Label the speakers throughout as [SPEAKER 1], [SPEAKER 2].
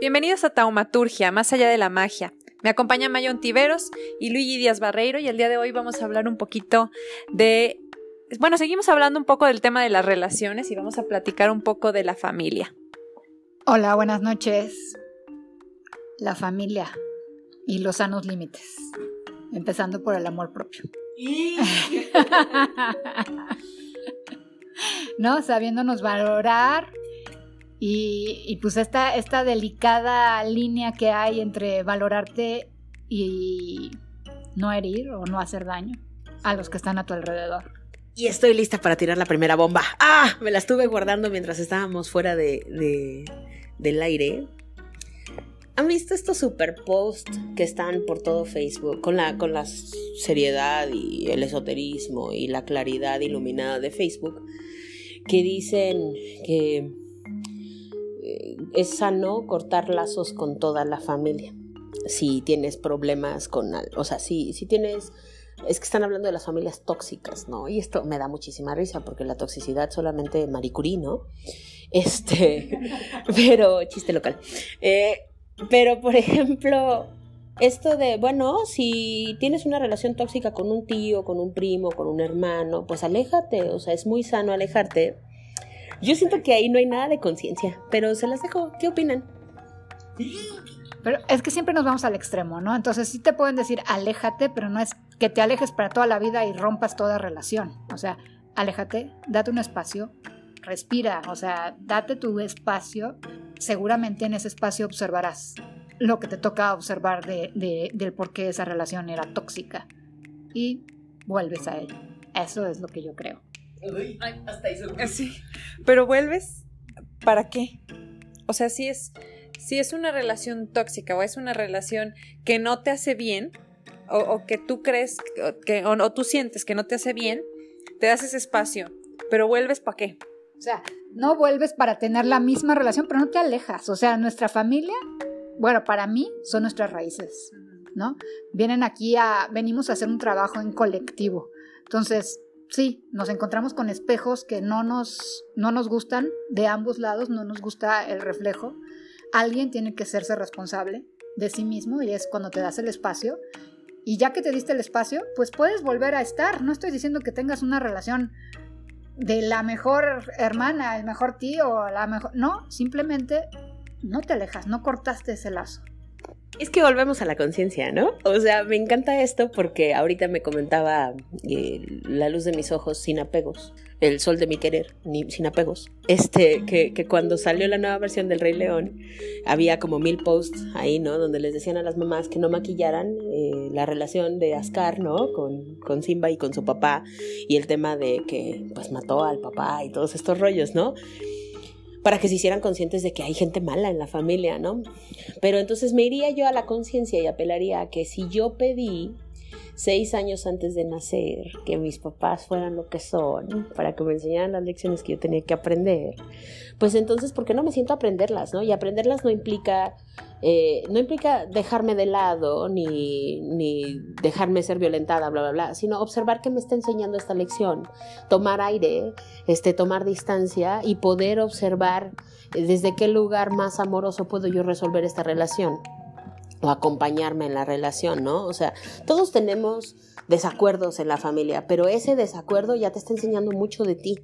[SPEAKER 1] Bienvenidos a Taumaturgia, más allá de la magia. Me acompaña Mayon Tiveros y Luigi Díaz Barreiro y el día de hoy vamos a hablar un poquito de... Bueno, seguimos hablando un poco del tema de las relaciones y vamos a platicar un poco de la familia.
[SPEAKER 2] Hola, buenas noches. La familia y los sanos límites, empezando por el amor propio. ¿No? Sabiéndonos valorar y, pues esta, esta delicada línea que hay entre valorarte y no herir o no hacer daño a los que están a tu alrededor.
[SPEAKER 3] Y estoy lista para tirar la primera bomba. ¡Ah! Me la estuve guardando mientras estábamos fuera de, del aire. ¿Han visto estos super posts que están por todo Facebook con la, con la seriedad y el esoterismo y la claridad iluminada de Facebook? Que dicen que es sano cortar lazos con toda la familia. Si tienes problemas con, o sea, si, si tienes, es que están hablando de las familias tóxicas, ¿no? Y esto me da muchísima risa porque la toxicidad solamente Marie ¿no? Este, pero, chiste local. Eh, pero, por ejemplo, esto de, bueno, si tienes una relación tóxica con un tío, con un primo, con un hermano, pues aléjate, o sea, es muy sano alejarte yo siento que ahí no hay nada de conciencia, pero se las dejo. ¿Qué opinan?
[SPEAKER 2] Pero es que siempre nos vamos al extremo, ¿no? Entonces sí te pueden decir aléjate, pero no es que te alejes para toda la vida y rompas toda relación. O sea, aléjate, date un espacio, respira, o sea, date tu espacio. Seguramente en ese espacio observarás lo que te toca observar de, del por qué esa relación era tóxica y vuelves a él. Eso es lo que yo creo
[SPEAKER 1] hasta hizo Sí. Pero vuelves, ¿para qué? O sea, si es, si es una relación tóxica o es una relación que no te hace bien, o, que tú crees que, o, tú sientes que no te hace bien, te das ese espacio, pero vuelves ¿para qué?
[SPEAKER 2] O sea, no vuelves para tener la misma relación, pero no te alejas. O sea, nuestra familia, bueno, para mí son nuestras raíces, ¿no? Vienen aquí a, venimos a hacer un trabajo en colectivo. Entonces, sí, nos encontramos con espejos que no nos, no nos gustan de ambos lados, no nos gusta el reflejo. Alguien tiene que hacerse responsable de sí mismo y es cuando te das el espacio. Y ya que te diste el espacio, pues puedes volver a estar. No estoy diciendo que tengas una relación de la mejor hermana, el mejor tío, la mejor... No, simplemente no te alejas, no cortaste ese lazo.
[SPEAKER 3] Es que volvemos a la conciencia, ¿no? O sea, me encanta esto porque ahorita me comentaba eh, la luz de mis ojos sin apegos, el sol de mi querer sin apegos. Este, que, cuando salió la nueva versión del Rey León, había como mil posts ahí, ¿no? Donde les decían a las mamás que no maquillaran eh, la relación de Ascar, ¿no? Con, con Simba y con su papá y el tema de que pues mató al papá y todos estos rollos, ¿no? Para que se hicieran conscientes de que hay gente mala en la familia, ¿no? Pero entonces me iría yo a la conciencia y apelaría a que si yo pedí seis años antes de nacer que mis papás fueran lo que son, para que me enseñaran las lecciones que yo tenía que aprender, pues entonces, ¿por qué no me siento a aprenderlas, no? Y aprenderlas no implica eh, no implica dejarme de lado ni, ni, dejarme ser violentada, bla, bla, bla, sino observar que me está enseñando esta lección, tomar aire, este, tomar distancia y poder observar desde qué lugar más amoroso puedo yo resolver esta relación o acompañarme en la relación, ¿no? O sea, todos tenemos desacuerdos en la familia, pero ese desacuerdo ya te está enseñando mucho de ti.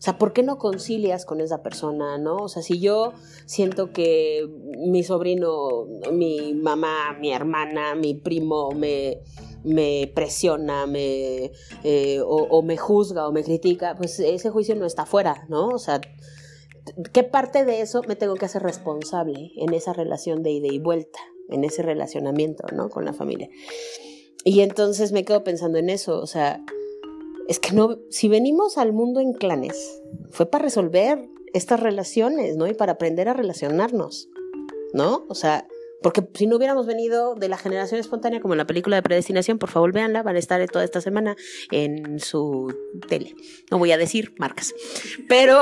[SPEAKER 3] O sea, ¿por qué no concilias con esa persona, no? O sea, si yo siento que mi sobrino, mi mamá, mi hermana, mi primo me, me presiona, me, eh, o, me juzga o me critica, pues ese juicio no está fuera, ¿no? O sea, ¿qué parte de eso me tengo que hacer responsable en esa relación de ida y vuelta, en ese relacionamiento, ¿no? Con la familia. Y entonces me quedo pensando en eso, o sea, es que no, si venimos al mundo en clanes, fue para resolver estas relaciones, ¿no? Y para aprender a relacionarnos, ¿no? O sea, porque si no hubiéramos venido de la generación espontánea, como en la película de predestinación, por favor véanla, van a estar toda esta semana en su tele. No voy a decir marcas, pero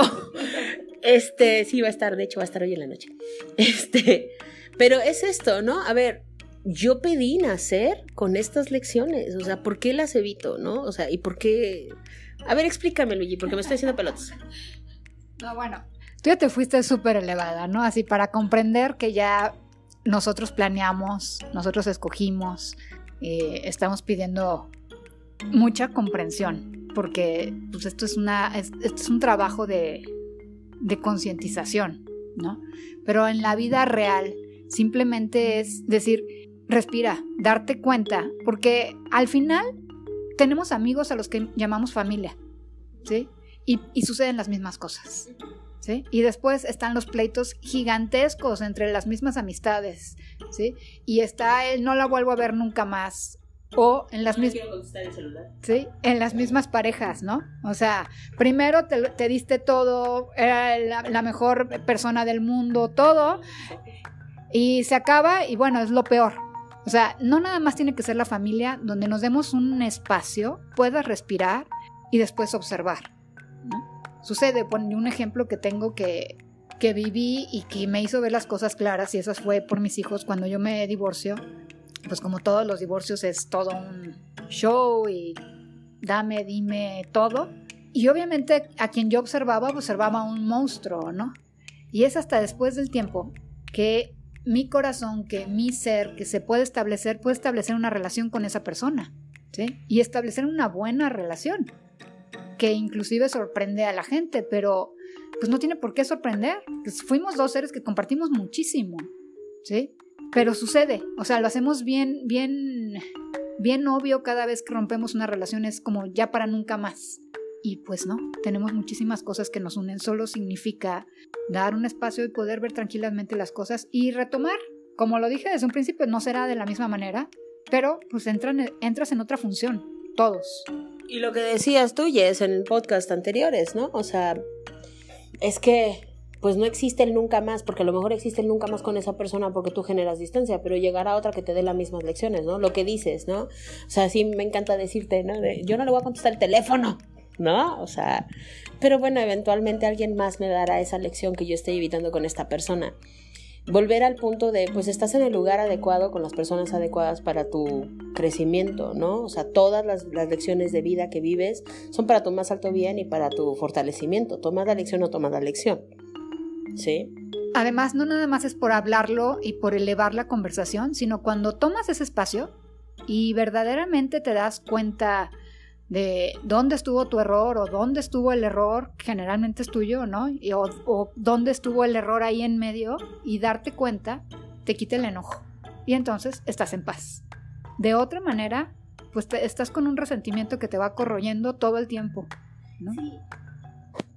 [SPEAKER 3] este sí va a estar, de hecho va a estar hoy en la noche. Este, pero es esto, ¿no? A ver, yo pedí nacer con estas lecciones, o sea, ¿por qué las evito, no? O sea, ¿y por qué? A ver, explícame, Luigi, porque me estoy haciendo pelotas.
[SPEAKER 2] No, bueno, tú ya te fuiste súper elevada, ¿no? Así para comprender que ya nosotros planeamos, nosotros escogimos, eh, estamos pidiendo mucha comprensión, porque pues esto es, una, esto es un trabajo de, de concientización, ¿no? Pero en la vida real simplemente es decir, respira, darte cuenta, porque al final tenemos amigos a los que llamamos familia, ¿sí? Y, y suceden las mismas cosas. ¿Sí? Y después están los pleitos gigantescos entre las mismas amistades, ¿sí? Y está el no la vuelvo a ver nunca más, o en las mismas sí en las mismas parejas no o sea primero te, diste todo era la, mejor persona del mundo todo y se acaba y bueno es lo peor o sea no nada más tiene que ser la familia donde nos demos un espacio puedas respirar y después observar sucede pon un ejemplo que tengo que que viví y que me hizo ver las cosas claras y eso fue por mis hijos cuando yo me divorcio pues como todos los divorcios es todo un show y dame, dime todo. Y obviamente a quien yo observaba, observaba un monstruo, ¿no? Y es hasta después del tiempo que mi corazón, que mi ser, que se puede establecer, puede establecer una relación con esa persona, ¿sí? Y establecer una buena relación, que inclusive sorprende a la gente, pero pues no tiene por qué sorprender. Pues fuimos dos seres que compartimos muchísimo, ¿sí? Pero sucede, o sea, lo hacemos bien, bien, bien obvio cada vez que rompemos una relación, es como ya para nunca más. Y pues no, tenemos muchísimas cosas que nos unen, solo significa dar un espacio y poder ver tranquilamente las cosas y retomar. Como lo dije desde un principio, no será de la misma manera, pero pues entran, entras en otra función, todos.
[SPEAKER 3] Y lo que decías tú, Jess, en podcast anteriores, ¿no? O sea, es que pues no existe el nunca más, porque a lo mejor existe el nunca más con esa persona porque tú generas distancia, pero llegará otra que te dé las mismas lecciones, ¿no? Lo que dices, ¿no? O sea, sí me encanta decirte, ¿no? yo no le voy a contestar el teléfono, ¿no? O sea, pero bueno, eventualmente alguien más me dará esa lección que yo estoy evitando con esta persona. Volver al punto de, pues estás en el lugar adecuado con las personas adecuadas para tu crecimiento, ¿no? O sea, todas las, lecciones de vida que vives son para tu más alto bien y para tu fortalecimiento. Tomas la lección o tomas la lección. Sí.
[SPEAKER 2] Además, no nada más es por hablarlo y por elevar la conversación, sino cuando tomas ese espacio y verdaderamente te das cuenta de dónde estuvo tu error o dónde estuvo el error, generalmente es tuyo, ¿no? o, dónde estuvo el error ahí en medio y darte cuenta, te quita el enojo. Y entonces estás en paz. De otra manera, pues estás con un resentimiento que te va corroyendo todo el tiempo, ¿no?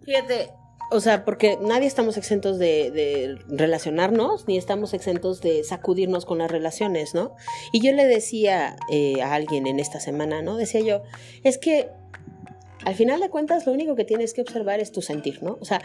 [SPEAKER 3] Fíjate, o sea, porque nadie estamos exentos de, relacionarnos, ni estamos exentos de sacudirnos con las relaciones, ¿no? Y yo le decía eh, a alguien en esta semana, ¿no? Decía yo, es que al final de cuentas lo único que tienes que observar es tu sentir, ¿no? O sea,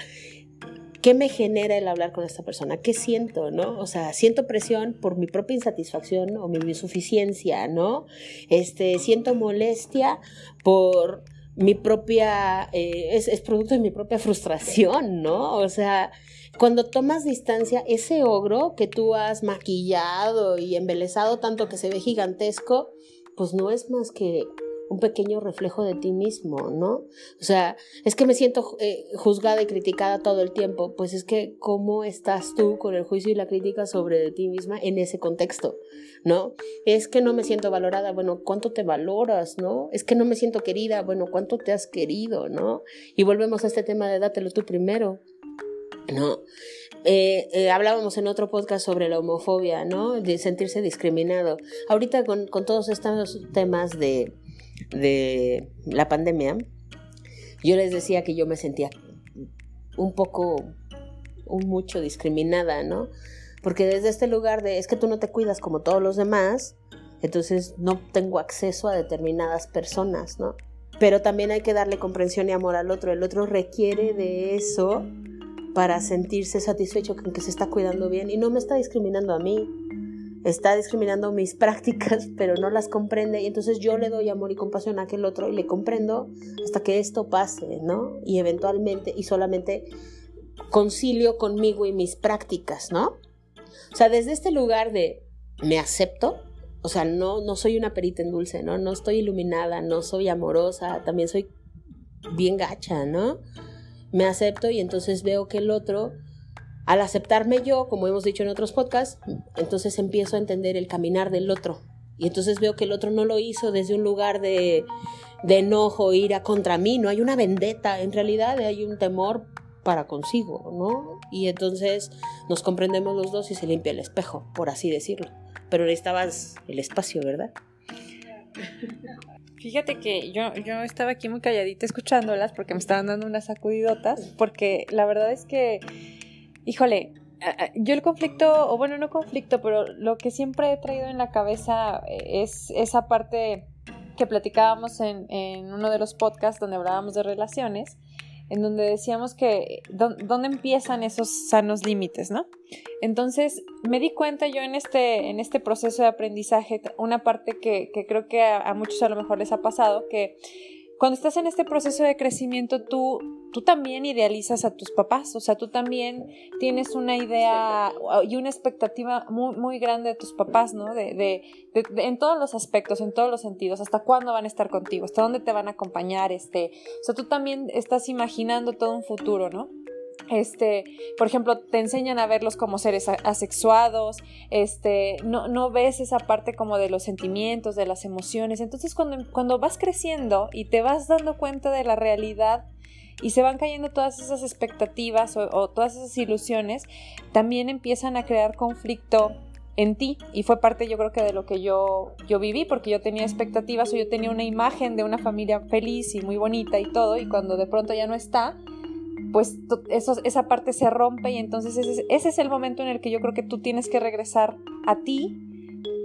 [SPEAKER 3] ¿qué me genera el hablar con esta persona? ¿Qué siento, no? O sea, siento presión por mi propia insatisfacción o mi insuficiencia, ¿no? Este, siento molestia por mi propia, eh, es, es, producto de mi propia frustración, ¿no? O sea, cuando tomas distancia, ese ogro que tú has maquillado y embelezado tanto que se ve gigantesco, pues no es más que un pequeño reflejo de ti mismo, ¿no? O sea, es que me siento eh, juzgada y criticada todo el tiempo, pues es que cómo estás tú con el juicio y la crítica sobre ti misma en ese contexto, ¿no? Es que no me siento valorada, bueno, ¿cuánto te valoras, no? Es que no me siento querida, bueno, ¿cuánto te has querido, no? Y volvemos a este tema de dátelo tú primero, ¿no? Eh, eh, hablábamos en otro podcast sobre la homofobia, ¿no? De sentirse discriminado. Ahorita con, con todos estos temas de de la pandemia, yo les decía que yo me sentía un poco, un mucho discriminada, ¿no? Porque desde este lugar de, es que tú no te cuidas como todos los demás, entonces no tengo acceso a determinadas personas, ¿no? Pero también hay que darle comprensión y amor al otro. El otro requiere de eso para sentirse satisfecho con que se está cuidando bien y no me está discriminando a mí está discriminando mis prácticas, pero no las comprende y entonces yo le doy amor y compasión a aquel otro y le comprendo hasta que esto pase, ¿no? Y eventualmente y solamente concilio conmigo y mis prácticas, ¿no? O sea, desde este lugar de me acepto, o sea, no, no soy una perita en dulce, ¿no? No estoy iluminada, no soy amorosa, también soy bien gacha, ¿no? me acepto y entonces veo que el otro, al aceptarme yo, como hemos dicho en otros podcasts, entonces empiezo a entender el caminar del otro. Y entonces veo que el otro no lo hizo desde un lugar de, de enojo, ira contra mí, no hay una vendetta, en realidad hay un temor para consigo, ¿no? Y entonces nos comprendemos los dos y se limpia el espejo, por así decirlo. Pero necesitabas el espacio, ¿verdad?
[SPEAKER 1] Fíjate que yo, yo estaba aquí muy calladita escuchándolas porque me estaban dando unas sacudidotas, porque la verdad es que, híjole, yo el conflicto, o bueno, no conflicto, pero lo que siempre he traído en la cabeza es esa parte que platicábamos en uno de los podcasts donde hablábamos de relaciones, en donde decíamos que dónde empiezan esos sanos límites, ¿no? Entonces me di cuenta yo en este, en este proceso de aprendizaje, una parte que, creo que a, muchos a lo mejor les ha pasado, que cuando estás en este proceso de crecimiento, tú, tú también idealizas a tus papás, o sea, tú también tienes una idea y una expectativa muy, muy grande de tus papás, ¿no? De, de, en todos los aspectos, en todos los sentidos, hasta cuándo van a estar contigo, hasta dónde te van a acompañar, este, o sea, tú también estás imaginando todo un futuro, ¿no? Este, por ejemplo, te enseñan a verlos como seres asexuados, este, no, ves esa parte como de los sentimientos, de las emociones. Entonces, cuando, vas creciendo y te vas dando cuenta de la realidad y se van cayendo todas esas expectativas o, todas esas ilusiones, también empiezan a crear conflicto en ti y fue parte yo creo que de lo que yo, yo viví porque yo tenía expectativas o yo tenía una imagen de una familia feliz y muy bonita y todo y cuando de pronto ya no está, pues esa parte se rompe y entonces ese, ese, es el momento en el que yo creo que tú tienes que regresar a ti,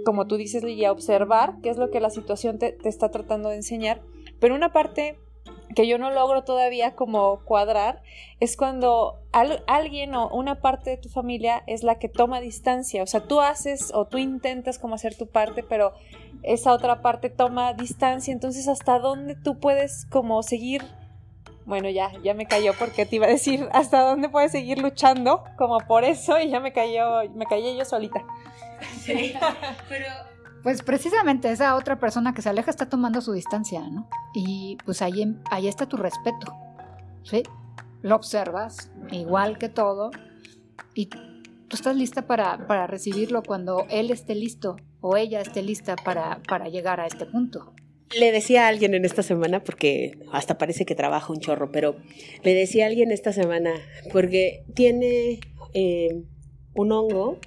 [SPEAKER 1] como tú dices, y a observar qué es lo que la situación te, está tratando de enseñar. Pero una parte que yo no logro todavía como cuadrar es cuando alguien o una parte de tu familia es la que toma distancia, o sea, tú haces o tú intentas como hacer tu parte, pero esa otra parte toma distancia, entonces hasta dónde tú puedes como seguir bueno, ya, ya me cayó porque te iba a decir hasta dónde puedes seguir luchando, como por eso, y ya me cayó, me callé yo solita. Sí,
[SPEAKER 2] pero... Pues precisamente esa otra persona que se aleja está tomando su distancia, ¿no? Y pues ahí, ahí está tu respeto, ¿sí? Lo observas, igual que todo, y tú estás lista para, para recibirlo cuando él esté listo o ella esté lista para, para llegar a este punto
[SPEAKER 3] le decía a alguien en esta semana, porque hasta parece que trabaja un chorro, pero le decía a alguien esta semana, porque tiene eh, un hongo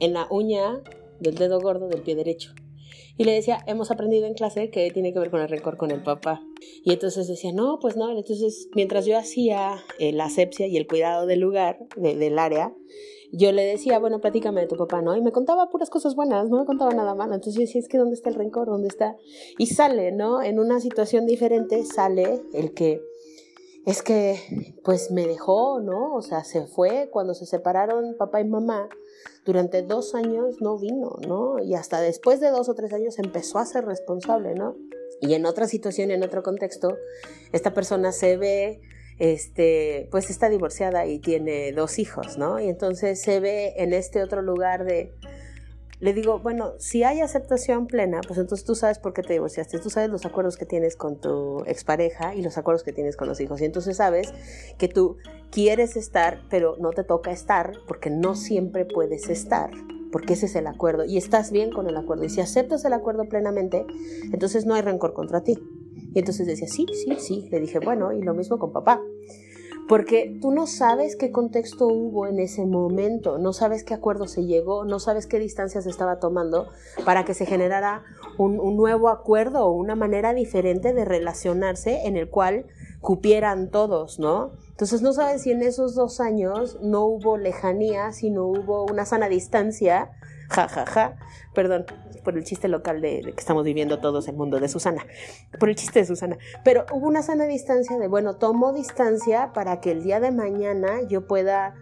[SPEAKER 3] en la uña del dedo gordo del pie derecho. Y le decía, hemos aprendido en clase que tiene que ver con el rencor con el papá. Y entonces decía, no, pues no. Entonces, mientras yo hacía eh, la asepsia y el cuidado del lugar, del área, yo le decía, bueno, platícame de tu papá, ¿no? Y me contaba puras cosas buenas, no me contaba nada malo. Entonces yo decía, es que ¿dónde está el rencor? ¿Dónde está? Y sale, ¿no? En una situación diferente sale el que es que pues me dejó, ¿no? O sea, se fue cuando se separaron papá y mamá. Durante dos años no vino, ¿no? Y hasta después de dos o tres años empezó a ser responsable, ¿no? Y en otra situación, en otro contexto, esta persona se ve este, pues está divorciada y tiene dos hijos, ¿no? Y entonces se ve en este otro lugar de, le digo, bueno, si hay aceptación plena, pues entonces tú sabes por qué te divorciaste, tú sabes los acuerdos que tienes con tu expareja y los acuerdos que tienes con los hijos, y entonces sabes que tú quieres estar, pero no te toca estar porque no siempre puedes estar porque ese es el acuerdo y estás bien con el acuerdo y si aceptas el acuerdo plenamente, entonces no hay rencor contra ti. Y entonces decía, sí, sí, sí. Le dije, bueno, y lo mismo con papá. Porque tú no sabes qué contexto hubo en ese momento, no sabes qué acuerdo se llegó, no sabes qué distancia se estaba tomando para que se generara un, nuevo acuerdo o una manera diferente de relacionarse en el cual cupieran todos, ¿no? Entonces no sabes si en esos dos años no hubo lejanía, si no hubo una sana distancia, ja, ja, ja, perdón, por el chiste local de, que estamos viviendo todos el mundo de Susana, por el chiste de Susana, pero hubo una sana distancia de, bueno, tomo distancia para que el día de mañana yo pueda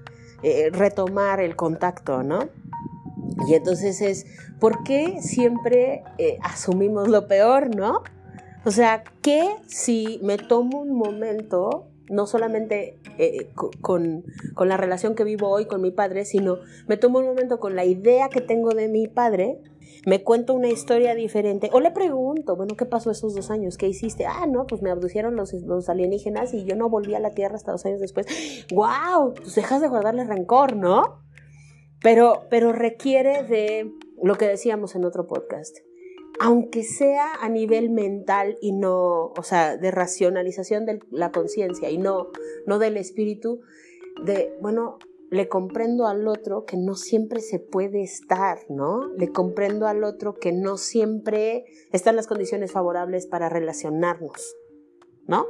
[SPEAKER 3] eh, retomar el contacto, ¿no? Y entonces es, ¿por qué siempre eh, asumimos lo peor, ¿no? O sea, ¿qué si me tomo un momento no solamente eh, con, con la relación que vivo hoy con mi padre, sino me tomo un momento con la idea que tengo de mi padre me cuento una historia diferente o le pregunto, bueno, ¿qué pasó esos dos años? ¿Qué hiciste? Ah, no, pues me abducieron los, los alienígenas y yo no volví a la Tierra hasta dos años después. ¡Wow! Pues dejas de guardarle rencor, ¿no? Pero, pero requiere de lo que decíamos en otro podcast. Aunque sea a nivel mental y no, o sea, de racionalización de la conciencia y no, no del espíritu, de, bueno, le comprendo al otro que no siempre se puede estar, ¿no? Le comprendo al otro que no siempre están las condiciones favorables para relacionarnos, ¿no?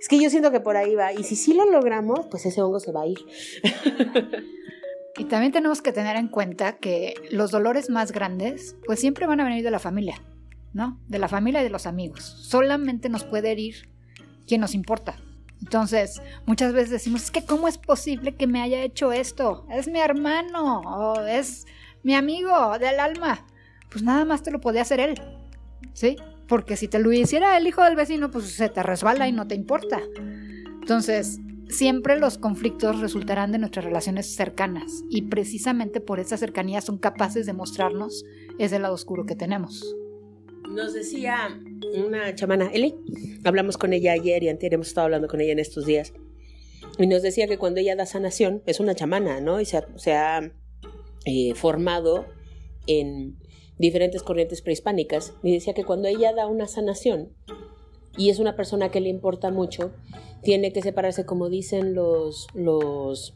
[SPEAKER 3] Es que yo siento que por ahí va, y si sí lo logramos, pues ese hongo se va a ir.
[SPEAKER 2] Y también tenemos que tener en cuenta que los dolores más grandes, pues siempre van a venir de la familia, ¿no? De la familia y de los amigos. Solamente nos puede herir quien nos importa, entonces, muchas veces decimos, es que ¿cómo es posible que me haya hecho esto? Es mi hermano o es mi amigo del alma. Pues nada más te lo podía hacer él, ¿sí? Porque si te lo hiciera el hijo del vecino, pues se te resbala y no te importa. Entonces, siempre los conflictos resultarán de nuestras relaciones cercanas y precisamente por esa cercanía son capaces de mostrarnos ese lado oscuro que tenemos.
[SPEAKER 3] Nos decía una chamana, Eli, hablamos con ella ayer y antes hemos estado hablando con ella en estos días, y nos decía que cuando ella da sanación, es una chamana, ¿no? Y se ha, eh, formado en diferentes corrientes prehispánicas, y decía que cuando ella da una sanación, y es una persona que le importa mucho, tiene que separarse, como dicen los, los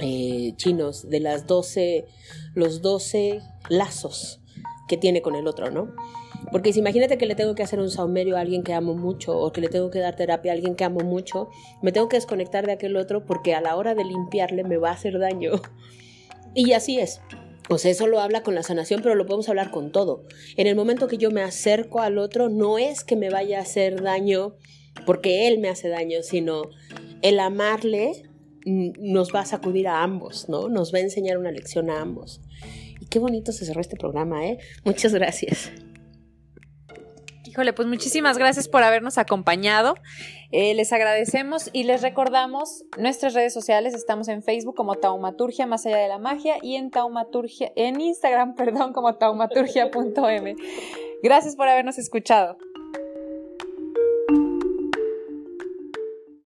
[SPEAKER 3] eh, chinos, de las 12, los 12 lazos que tiene con el otro, ¿no? Porque si imagínate que le tengo que hacer un saumerio a alguien que amo mucho o que le tengo que dar terapia a alguien que amo mucho, me tengo que desconectar de aquel otro porque a la hora de limpiarle me va a hacer daño. Y así es. O sea, eso lo habla con la sanación, pero lo podemos hablar con todo. En el momento que yo me acerco al otro, no es que me vaya a hacer daño porque él me hace daño, sino el amarle nos va a sacudir a ambos, ¿no? Nos va a enseñar una lección a ambos. Y qué bonito se cerró este programa, ¿eh? Muchas gracias.
[SPEAKER 1] Híjole, pues muchísimas gracias por habernos acompañado. Eh, les agradecemos y les recordamos nuestras redes sociales. Estamos en Facebook como Taumaturgia Más Allá de la Magia y en Taumaturgia, en Instagram, perdón, como taumaturgia.m. Gracias por habernos escuchado.